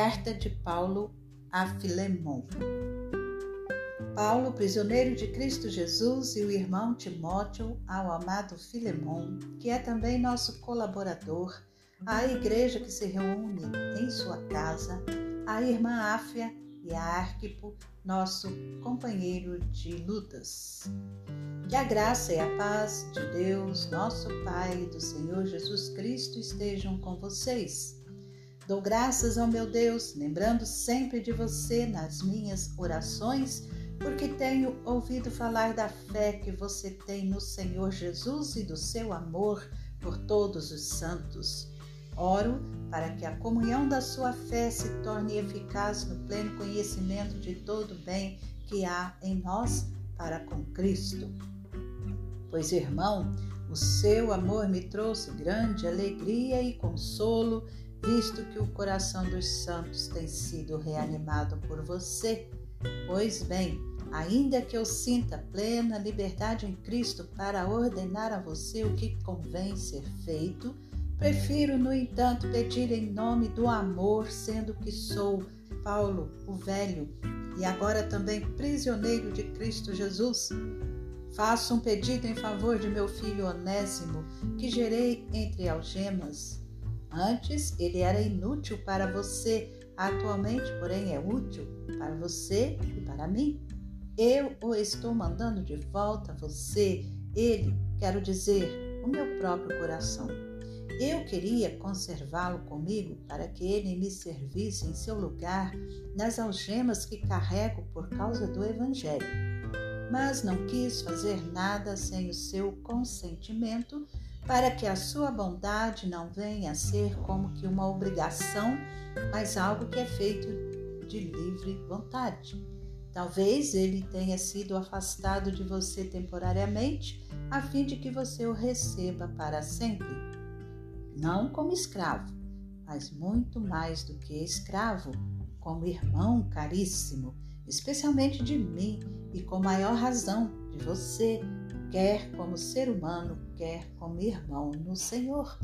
Carta de Paulo a Filemon. Paulo, prisioneiro de Cristo Jesus, e o irmão Timóteo ao amado Filemon, que é também nosso colaborador, à igreja que se reúne em sua casa, à irmã Áfia e a Arquipo, nosso companheiro de lutas. Que a graça e a paz de Deus, nosso Pai e do Senhor Jesus Cristo estejam com vocês. Dou graças ao meu Deus, lembrando sempre de você nas minhas orações, porque tenho ouvido falar da fé que você tem no Senhor Jesus e do seu amor por todos os santos. Oro para que a comunhão da sua fé se torne eficaz no pleno conhecimento de todo o bem que há em nós para com Cristo. Pois, irmão, o seu amor me trouxe grande alegria e consolo, visto que o coração dos santos tem sido reanimado por você. Pois bem, ainda que eu sinta plena liberdade em Cristo para ordenar a você o que convém ser feito, Prefiro, no entanto, pedir em nome do amor, sendo que sou Paulo, o velho, e agora também prisioneiro de Cristo Jesus. Faço um pedido em favor de meu filho Onésimo, que gerei entre algemas. Antes ele era inútil para você, atualmente, porém, é útil para você e para mim. Eu o estou mandando de volta a você, ele, quero dizer, o meu próprio coração. Eu queria conservá-lo comigo para que ele me servisse em seu lugar nas algemas que carrego por causa do Evangelho. Mas não quis fazer nada sem o seu consentimento, para que a sua bondade não venha a ser como que uma obrigação, mas algo que é feito de livre vontade. Talvez ele tenha sido afastado de você temporariamente, a fim de que você o receba para sempre não como escravo, mas muito mais do que escravo, como irmão caríssimo, especialmente de mim e com maior razão de você, quer como ser humano, quer como irmão no Senhor.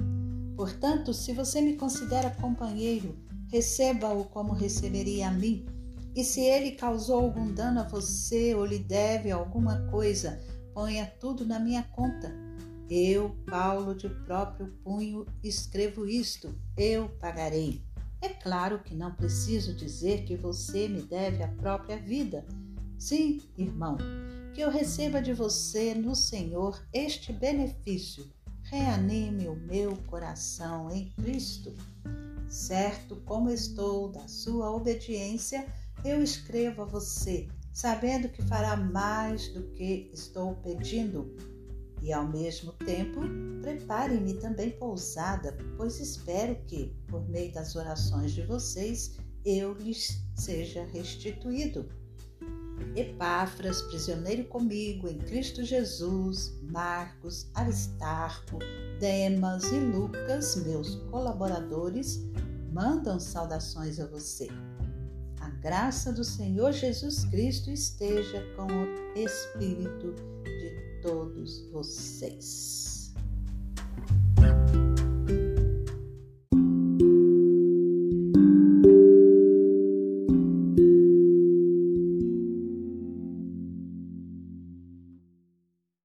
Portanto, se você me considera companheiro, receba-o como receberia a mim. E se ele causou algum dano a você ou lhe deve alguma coisa, ponha tudo na minha conta eu, Paulo, de próprio punho, escrevo isto, eu pagarei. É claro que não preciso dizer que você me deve a própria vida. Sim, irmão, que eu receba de você no Senhor este benefício. Reanime o meu coração em Cristo. Certo como estou da sua obediência, eu escrevo a você, sabendo que fará mais do que estou pedindo e ao mesmo tempo, prepare-me também pousada, pois espero que, por meio das orações de vocês, eu lhes seja restituído. Epáfras, prisioneiro comigo em Cristo Jesus, Marcos, Aristarco, Demas e Lucas, meus colaboradores, mandam saudações a você. A graça do Senhor Jesus Cristo esteja com o Espírito todos vocês.